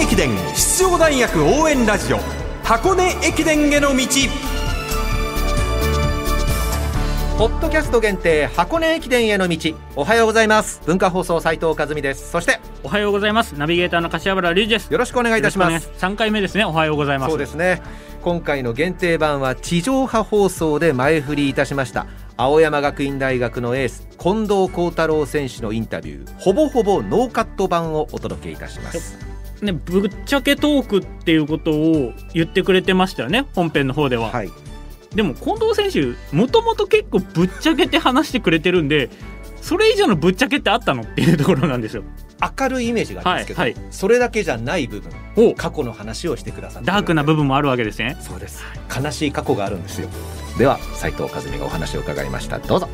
根駅伝出場大学応援ラジオ箱根駅伝への道。ポッドキャスト限定箱根駅伝への道。おはようございます。文化放送斉藤和美です。そしておはようございます。ナビゲーターの柏原隆二です。よろしくお願いいたします。三回目ですね。おはようございます。そうですね。今回の限定版は地上波放送で前振りいたしました。青山学院大学のエース近藤幸太郎選手のインタビュー。ほぼほぼノーカット版をお届けいたしますねぶっちゃけトークっていうことを言ってくれてましたよね本編の方では、はい。でも近藤選手もともと結構ぶっちゃけて話してくれてるんでそれ以上のぶっちゃけってあったのっていうところなんですよ。明るいイメージがありますけど、はいそれだけじゃない部分お。過去の話をしてくださってダークな部分もあるわけですね。そうです。悲しい過去があるんですよ。では斉藤和美がお話を伺いました。どうぞ。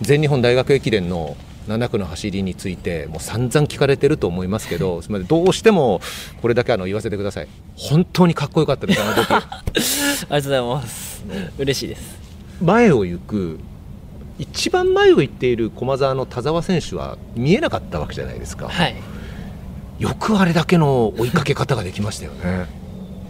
全日本大学駅伝の7区の走りについてもう散々聞かれてると思いますけど すみませんどうしてもこれだけあの言わせてください本当にかっこよかったですあの時ありがとうございます。嬉しいです。前を行く一番前を行っている駒澤の田澤選手は見えなかったわけじゃないですかはい。よくあれだけの追いかけ方ができましたよね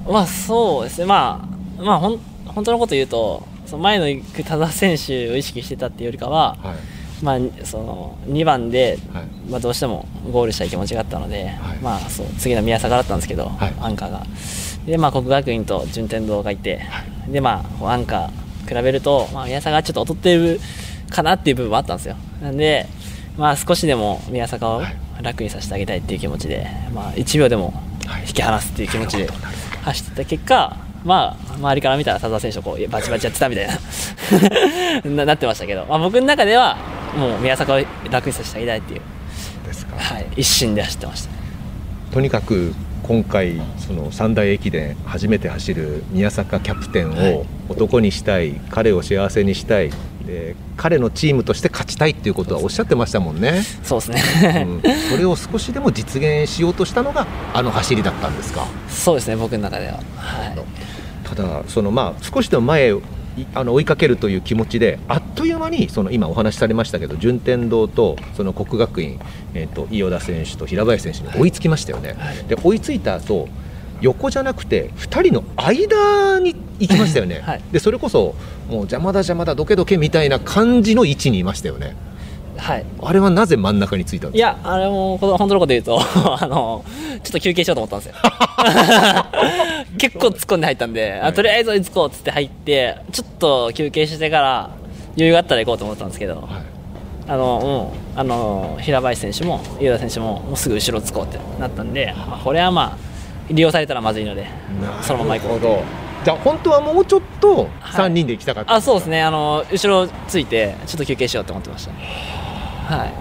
まあそうですね。まあまあほん本当のこと言うと、その前の行く田澤選手を意識してたっていうよりかは、はいまあその2番で、はい。まあどうしてもゴールしたい気持ちがあったので、はい。まあそう次の宮坂だったんですけど、はい。アンカーが。でまあ国学院と順天堂がいて、でまあアンカー比べると、まあ宮坂がちょっと劣ってるかなっていう部分もあったんですよ。なんでまあ少しでも宮坂を楽にさせてあげたいっていう気持ちで、まあ1秒でも引き離すっていう気持ちで走ってた結果、まあ、周りから見たら田澤選手とこうバチバチやってたみたいな ななってましたけど、まあ、僕の中ではもう宮坂を楽にさせてあげたいっていう、ですか。はい、一心で走ってましたね。とにかく今回その三大駅伝初めて走る宮坂キャプテンを男にしたい、彼を幸せにしたい。で彼のチームとして勝ちたいっていうことはおっしゃってましたもんね、そうですうね、ん、それを少しでも実現しようとしたのがあの走りだったんですか。そうですね、僕の中では。はい。ただそのまあ少しでも前あの追いかけるという気持ちであっという間にその今お話しされましたけど順天堂とその国学院、えー、と伊予田選手と平林選手に追いつきましたよね、で追いついた後横じゃなくて2人の間に行きましたよね、はい。でそれこそもう邪魔だ邪魔だどけどけみたいな感じの位置にいましたよねはい、あれはなぜ真ん中についたんですか？いや、あれもこの本当のこと言うと あの、ちょっと休憩しようと思ったんですよ。結構突っ込んで入ったんで、あとりあえず追いつこうっつって入って、ちょっと休憩してから、余裕があったら行こうと思ったんですけど、はい。あのもうあの平林選手も伊予田選手ももうすぐ後ろつこうってなったんで、まあ、これはまあ利用されたらまずいのでそのまま行こうなるほどじゃあ本当はもうちょっとはい3人で行きたかった、あそうですね。あの後ろついてちょっと休憩しようと思ってましたはい。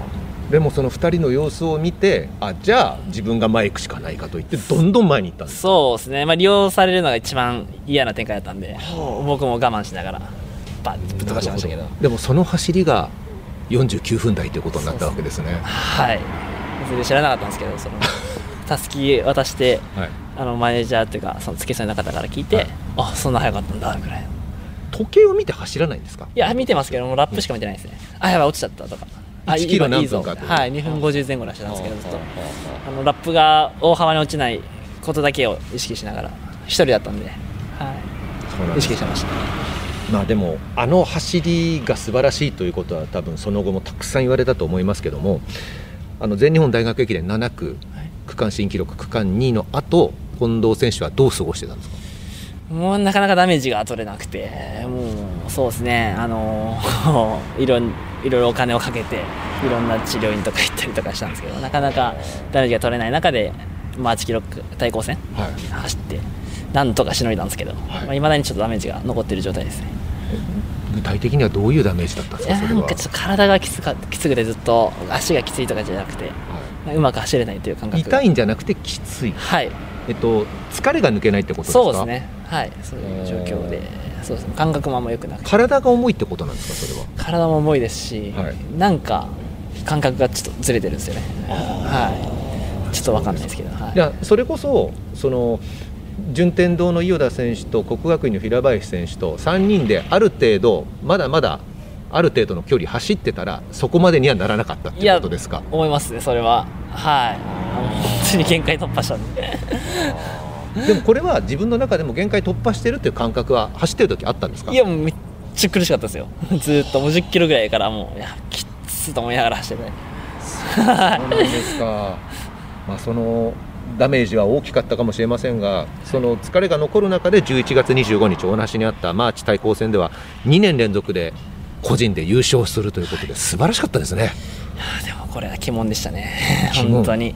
でもその2人の様子を見てあじゃあ自分が前行くしかないかと言ってどんどん前に行ったんです。そうですね、まあ、利用されるのが一番嫌な展開だったんで僕も我慢しながらバッとぶっ飛ばしましたけど。でもその走りが49分台ということになったわけですね。はい。全然知らなかったんですけどその たすき渡してはい。あのマネージャーっていうかその付け添いの方から聞いて、はい。あそんな早かったんだぐらい時計を見て走らないんですか？いや見てますけどもうラップしか見てないですね、あやばい落ちちゃったとか。あ1キロ何分かはい2分50前後らしてたんですけどずっと。あのラップが大幅に落ちないことだけを意識しながら一人だったんで、はい、です。識してました。まあでもあの走りが素晴らしいということは多分その後もたくさん言われたと思いますけどもあの全日本大学駅伝7区はい。区間新記録区間2位の後近藤選手はどう過ごしてたんですか？もうなかなかダメージが取れなくて、もうそうですね、あの いろんいろいろお金をかけて、いろんな治療院とか行ったりとかしたんですけど、なかなかダメージが取れない中で、まあ、8キロ対抗戦はい。走って、なんとかしのいだんですけど、はい。まあ、未だにちょっとダメージが残っている状態ですね。具体的にはどういうダメージだったんですかそれは？なんかちょっと体がきつかきつくてずっと足がきついとかじゃなくて、はうまく走れないという感覚。痛いんじゃなくてきつい、はい。えっと、疲れが抜けないってことですか？そうですねはいそういう状況で。そうですね。感覚もあんま良くなくて。体が重いってことなんですかそれは？体も重いですし、はい。なんか感覚がちょっとずれてるんですよね。はい。ちょっと分かんないですけど、はい。いやそれこそその順天堂の伊予田選手と国学院の平林選手と3人である程度まだまだある程度の距離走ってたらそこまでにはならなかったっていうことですか？思いますねそれは。はい。本当に限界突破したんで でもこれは自分の中でも限界突破してるっていう感覚は走ってる時あったんですか？いやもうめっちゃ苦しかったですよ。ずーっともう10キロぐらいからもういやきっつと思いながら走ってて。そうなんですか。まあそのダメージは大きかったかもしれませんが、その疲れが残る中で11月25日お話にあったマーチ対抗戦では2年連続で個人で優勝するということで素晴らしかったですね。でもこれは鬼門でしたね。本当に、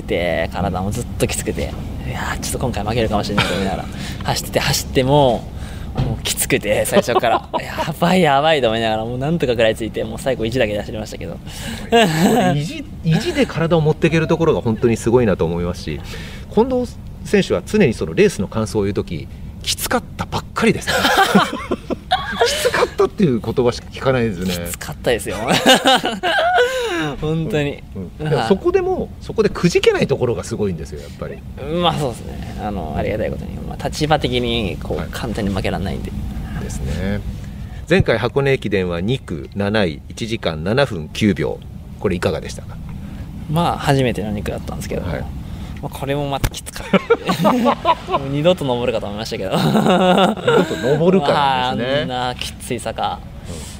くて体もずっときつくて。いやーちょっと今回負けるかもしれないと思いながら。走ってて走ってももうきつくて最初から。やばいやばいと思いながらもうなんとか食らいついてもう最後1だけで走りましたけど。意地意地で体を持っていけるところが本当にすごいなと思いますし、近藤選手は常にそのレースの感想を言うとききつかったばっかりですね。きつかったっていう言葉しか聞かないですね。きつかったですよ。本当に、うん。でもそこでもそこでくじけないところがすごいんですよやっぱり。まあそうですね。あのありがたいことに、まあ、立場的にこう、はい。簡単に負けられないんで。ですね。前回箱根駅伝は2区7位1時間7分9秒。これいかがでしたか？まあ初めての肉だったんですけど、はいまあ、これもまたきつかった。二度と登るかと思いましたけど。ちょっと登るからですまあ、あね。んなきつい坂、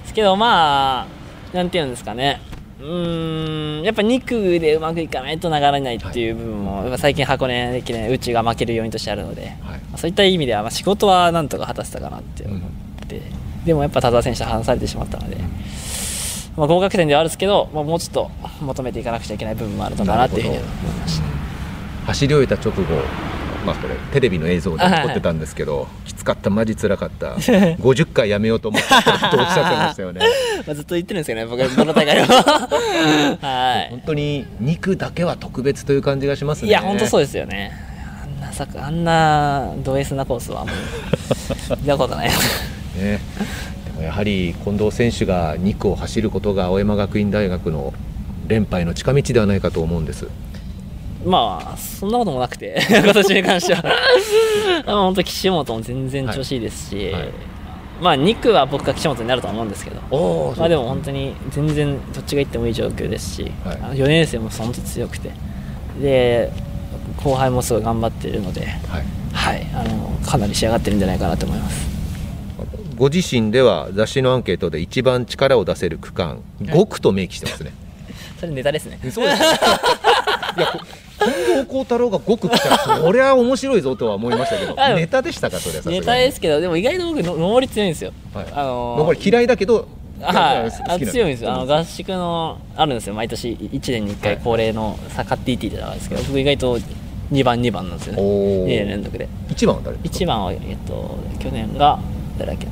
ですけどまあなんていうんですかね。うーんやっぱ2区でうまくいかないと流れないっていう部分も、やっぱ最近箱根駅伝うちが負ける要因としてあるので、はい。まあそういった意味ではまあ仕事はなんとか果たせたかなって思って、でもやっぱ田澤選手と離されてしまったので、まあ、合格点ではあるんですけど、まあ、もうちょっと求めていかなくちゃいけない部分もあるのかなっていうふうには思いました。走り終えた直後まあこれテレビの映像で残ってたんですけどきつかったマジ辛かった 50回やめようと思ったとおっしゃってましたよね まあずっと言ってるんですけどね、僕、どの大会でも。は本当に2区だけは特別という感じがしますい。ねいや、本当そうですよね。あんなさあんなド S なコースはもう、見たことない。ね、でもやはり近藤選手が2区を走ることが青山学院大学の連覇への近道ではないかと思うんです。まあ、そんなこともなくて、今年に関しては。まあ本当、岸本も全然調子いいですし、はいはいまあ、2区は僕が岸本になるとは思うんですけど。おまあでも本当に全然どっちが行ってもいい状況ですし、はいあの4年生も本当に強くてで後輩もすごい頑張っているので、はい、はい、あのかなり仕上がってるんじゃないかなと思います。ご自身では雑誌のアンケートで一番力を出せる区間5区と明記してますね。それネタですね。そうですいやこ近藤幸太郎が5区来たらそりゃ面白いぞとは思いましたけどあネタでしたかそれネタですけど、でも意外と僕の、上り強いんですよ。はいあのー残り嫌いだけどはい、あ強いんですよ。あの合宿のあるんですよ。毎年1年に1回はい恒例のサカッティーティーってのがあるんですけど、僕意外と2番2番なんですよね。おー2年連続で。一番は誰？ですか1番はえっと去年が誰だっけ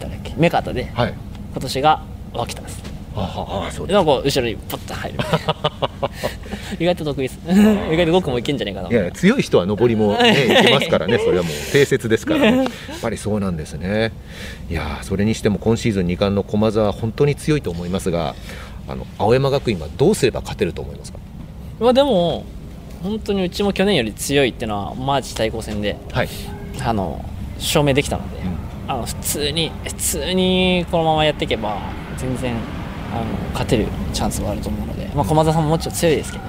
誰だっけ？メカタで、はい今年が脇田です。あはあそうでなんか後ろにポッと入る。意外と得意です。意外と僕もいけんじゃないかな。いや強い人は上りも、ね、いけますからね、それはもう定説ですから、ね、やっぱりそうなんですね。いやーそれにしても今シーズン2冠の駒澤、本当に強いと思いますが、あの青山学院はどうすれば勝てると思いますか？まあでも本当にうちも去年より強いっていうのはマーチ対抗戦ではい、あの証明できたので、あの普通に普通にこのままやっていけば全然あの勝てるチャンスはあると思うので、まあ、駒澤さんももちろん強いですけど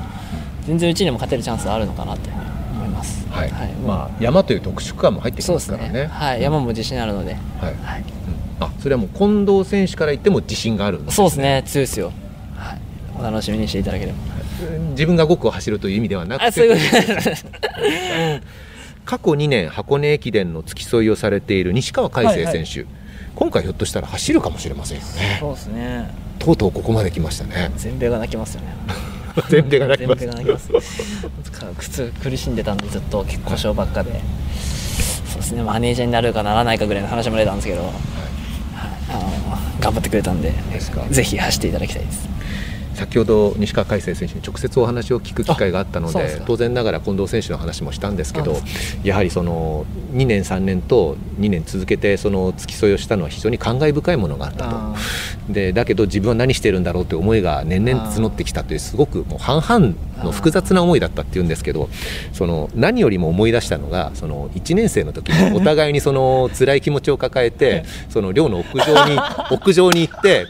全然うちにも勝てるチャンスはあるのかなと思います。はい。まあまあ、山という特殊区間も入ってきそうですますからね。ね。はい、山も自信あるので、はい。はい、うん。あそれはもう近藤選手から言っても自信があるんですそうですね、強いですよ。はい、お楽しみにしていただければ。自分が5区を走るという意味ではなあ、くそういうて。過去2年箱根駅伝の付き添いをされている西川海生選手、今回ひょっとしたら走るかもしれませんよね。そうですね。とうとうここまで来ましたね全米が泣きますよね。全米が泣きます全米が泣きます。苦しんでたんでずっと結構故障ばっかで。そうですね。マネージャーになるかならないかぐらいの話も出たんですけど、はいあの頑張ってくれたんでぜひ走っていただきたいです。先ほど西川海生選手に直接お話を聞く機会があったので当然ながら近藤選手の話もしたんですけどやはりその2年3年と2年続けてその付き添いをしたのは非常に感慨深いものがあったと。あでだけど自分は何してるんだろうという思いが年々募ってきたというすごくもう半々の複雑な思いだったっていうんですけどその何よりも思い出したのがその1年生の時に お互いにその辛い気持ちを抱えてその寮の屋上に 屋上に行って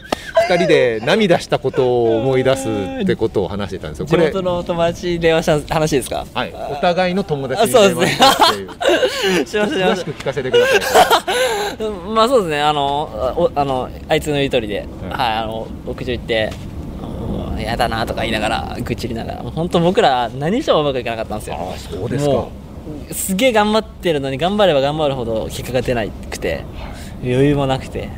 2二人で涙したことを思い出すってことを話してたんですよ。これの友達に電話した話ですか？はい。お互いの友達にあそうですね。電話したっていう 詳しく聞かせてください。たまあそうですね。あのあのあいつの言う通りで、うんはいあの屋上行ってもうやだなとか言いながら愚痴りながら本当僕ら何してもうまくいかなかったんですよ。ああそうですか。すげえ頑張ってるのに頑張れば頑張るほど結果が出なくて余裕もなくて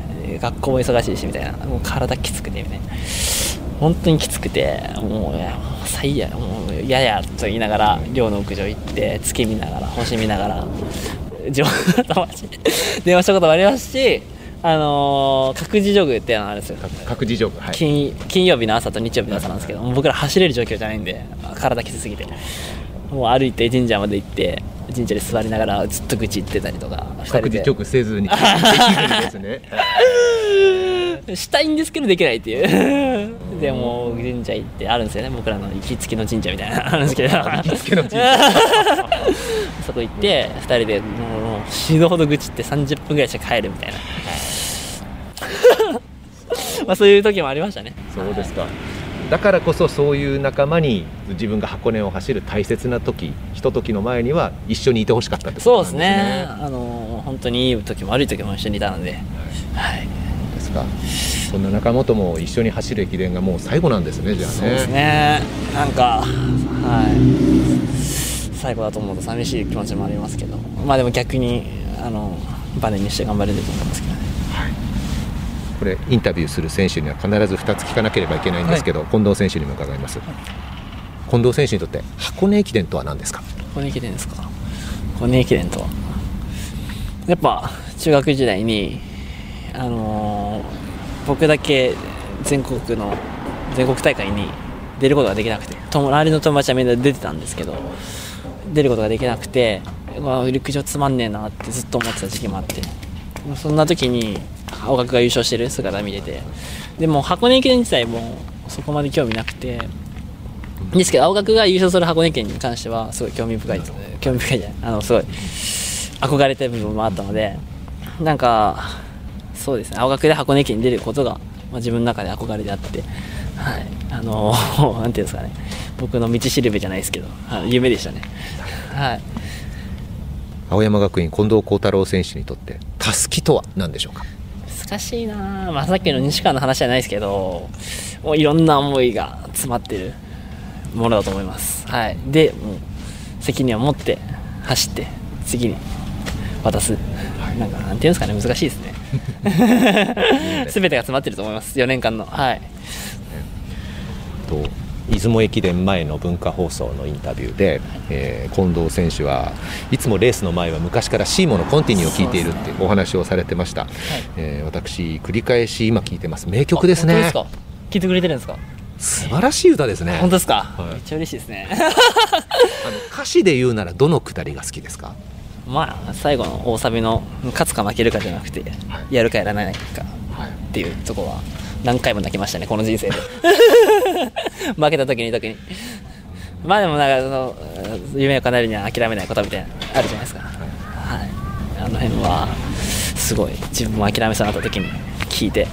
学校も忙しいしみたいな。もう体きつくてみたいな。本当にきつくてもういやもう最悪もうややと言いながら寮の屋上行って月見ながら星見ながら友達に電話したこともありますしあのー、各自ジョグっていうのがあるんですよ。各自助はい。金金曜日の朝と日曜日の朝なんですけど、僕ら走れる状況じゃないんで体きつすぎて。もう歩いて神社まで行って神社で座りながらずっと愚痴言ってたりとか各自直せずに。したいんですけどできないっていうでも神社行ってあるんですよね。僕らの行きつけの神社みたいな。の あるんですけど。行きつけの神社。そこ行って2人でもう死ぬほど愚痴って30分ぐらいして帰るみたいな。まあそういう時もありましたね。そうですか。だからこそそういう仲間に自分が箱根を走る大切な時ひとときの前には一緒にいてほしかったってことそうなんですね。あの本当にいい時も悪い時も一緒にいたので。はい。ですかそんな仲間とも一緒に走る駅伝がもう最後なんですねじゃあね。そうですね。なんかはい。最後だと思うと寂しい気持ちもありますけどまあでも逆にあのバネにして頑張れると思いますけどね。これインタビューする選手には必ず2つ聞かなければいけないんですけど、近藤選手にも伺います、近藤選手にとって箱根駅伝とは何ですか？箱根駅伝ですか？箱根駅伝とは。やっぱ中学時代にあのー僕だけ全国の全国大会に出ることができなくて友周りの友達はみんな出てたんですけど出ることができなくて、まあ、陸上つまんねえなってずっと思ってた時期もあってそんな時に青学が優勝してる姿見れてでも箱根駅伝自体もそこまで興味なくてですけど青学が優勝する箱根県に関してはすごい興味深い興味深いじゃないあのすごい憧れてる部分もあったのでなんかそうですね。青学で箱根県に出ることが、まあ、自分の中で憧れであってはい。あの なんていうんですかね。僕の道しるべじゃないですけど、はい、夢でしたね。はい。青山学院近藤幸太郎選手にとってたすきとは何でしょうか？難しいなあまあ、さっきの西川の話じゃないですけどもういろんな思いが詰まってるものだと思います、はい、でもう責任を持って走って次に渡す、なんかなんていうんですかね。難しいですね 全てが詰まってると思います。4年間の。はい。と出雲駅伝前の文化放送のインタビューで、えー近藤選手はいつもレースの前は昔からシーモのコンティニューを聴いているってお話をされてました、えー私繰り返し今聴いてます。名曲ですね。ですか？聞いてくれてるんですか？素晴らしい歌ですね。本当ですか、はい。めっちゃ嬉しいですね。あの歌詞で言うならどのくだりが好きですか？まあ最後の大サビの勝つか負けるかじゃなくて、やるかやらないかっていうとこは何回も泣きましたねこの人生で。負けた時に特に。まあでもなんかその夢を叶えるには諦めないことみたいなあるじゃないですか。はい。あの辺はすごい自分も諦めそうになった時に聞いて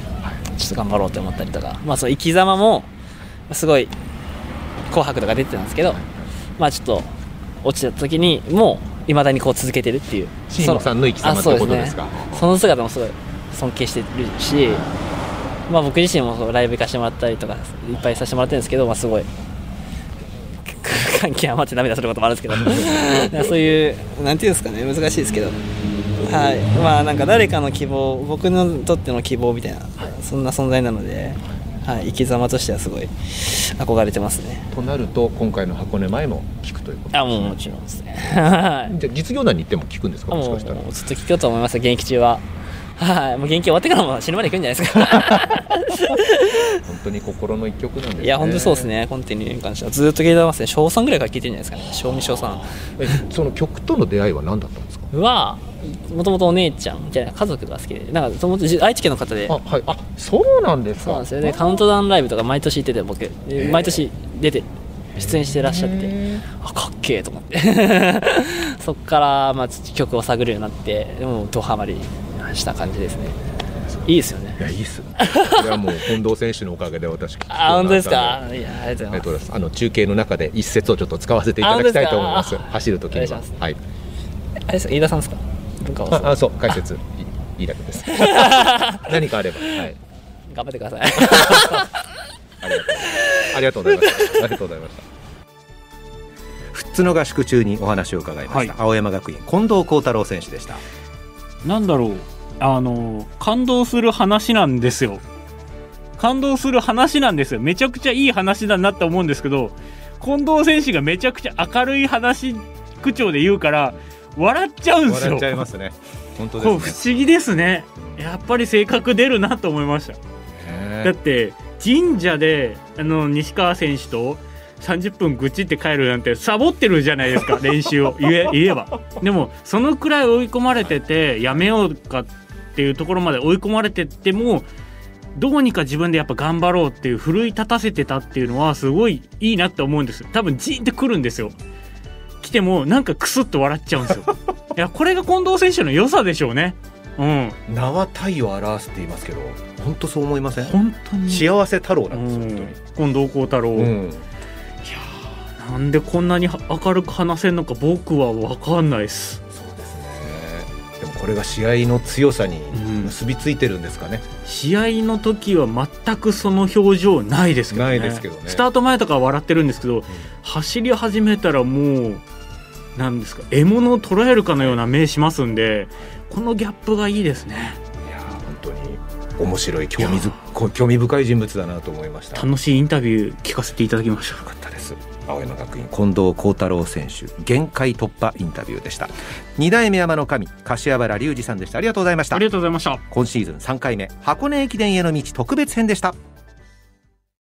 ちょっと頑張ろうって思ったりとか。まあその生き様もすごい紅白とか出てたんですけどまあちょっと落ちた時にもういまだにこう続けてるっていう。椎野さんの生き様ってことですか？ね。その姿もすごい尊敬してるし、まあ、僕自身もそうライブ行かせてもらったりとかいっぱいさせてもらってるんですけど、まあ、すごい感極まって涙することもあるんですけど。そういうなんていうんですかね難しいですけど。はい。まあなんか誰かの希望僕にとっての希望みたいなそんな存在なので、はい、生き様としてはすごい憧れてますね。となると今回の箱根前も聞くということあもうもちろんですね。は いじゃあ実業団に行っても聞くんですか？もしかしたら。もうずっと聞こうと思います現役中は。はいもう現役終わってからも死ぬまで行くんじゃないですか。本当に心の一曲なんですね。いや本当にそうですね。コンティニューに関しては。ずっと聞いてますね。小3ぐらいから聞いてるんじゃないですかね。小2小3えその曲との出会いは何だったんですか？はもともとお姉ちゃんじゃない家族が好きでなんかもともと愛知県の方で。あはい。あそうなんですか。そうなんですよね。カウントダウンライブとか毎年行ってて僕で毎年出て出演してらっしゃって。あかっけえと思って。そっからまあ曲を探るようになってでもドハマりした感じですね。いいですよね。いやいいっす。これはもう近藤選手のおかげで私 あ本当ですか？あいやありがとうございまます。あの中継の中で一節をちょっと使わせていただきたいと思います。走る時にはい。あれですか？飯田さんですか？文化放送ああそう解説。いいいだけです。何かあれば。はい。頑張ってください。ありがとう。ありがとうございましたありがとうございました。富津の合宿中にお話を伺いました、はい。青山学院近藤幸太郎選手でした。なんだろう。あの感動する話なんですよ。感動する話なんですよ。めちゃくちゃいい話だなって思うんですけど近藤選手がめちゃくちゃ明るい話口調で言うから笑っちゃうんですよ。笑っちゃいますね。本当こう不ですね思議ですね。やっぱり性格出るなと思いました。だって神社であの西川選手と30分愚痴って帰るなんてサボってるじゃないですか 練習を。言え言えば。でもそのくらい追い込まれててやめようかっていうところまで追い込まれてってもどうにか自分でやっぱ頑張ろうっていう奮い立たせてたっていうのはすごいいいなって思うんです多分ジーンってくるんですよ来てもなんかクスッと笑っちゃうんですよ。いやこれが近藤選手の良さでしょうね。うん。名は体を表すって言いますけど本当そう思いません？本当に。幸せ太郎なうんですよん。近藤幸太郎、本当に、うんなんでこんなに明るく話せるのか僕は分かんないです。そうですね。でもこれが試合の強さに結びついてるんですかね、試合の時は全くその表情ないですけどね。ないですけどね。スタート前とかは笑ってるんですけど、走り始めたらもうなんですか獲物を捉えるかのような目しますんでこのギャップがいいですね。いやー本当に面白い興味興味深い人物だなと思いました。よ楽しいインタビュー聞かせていただきました。かったです。青山学院近藤幸太郎選手限界突破インタビューでした。二代目山の神柏原隆二さんでした。ありがとうございました。ありがとうございました。今シーズン3回目箱根駅伝への道特別編でした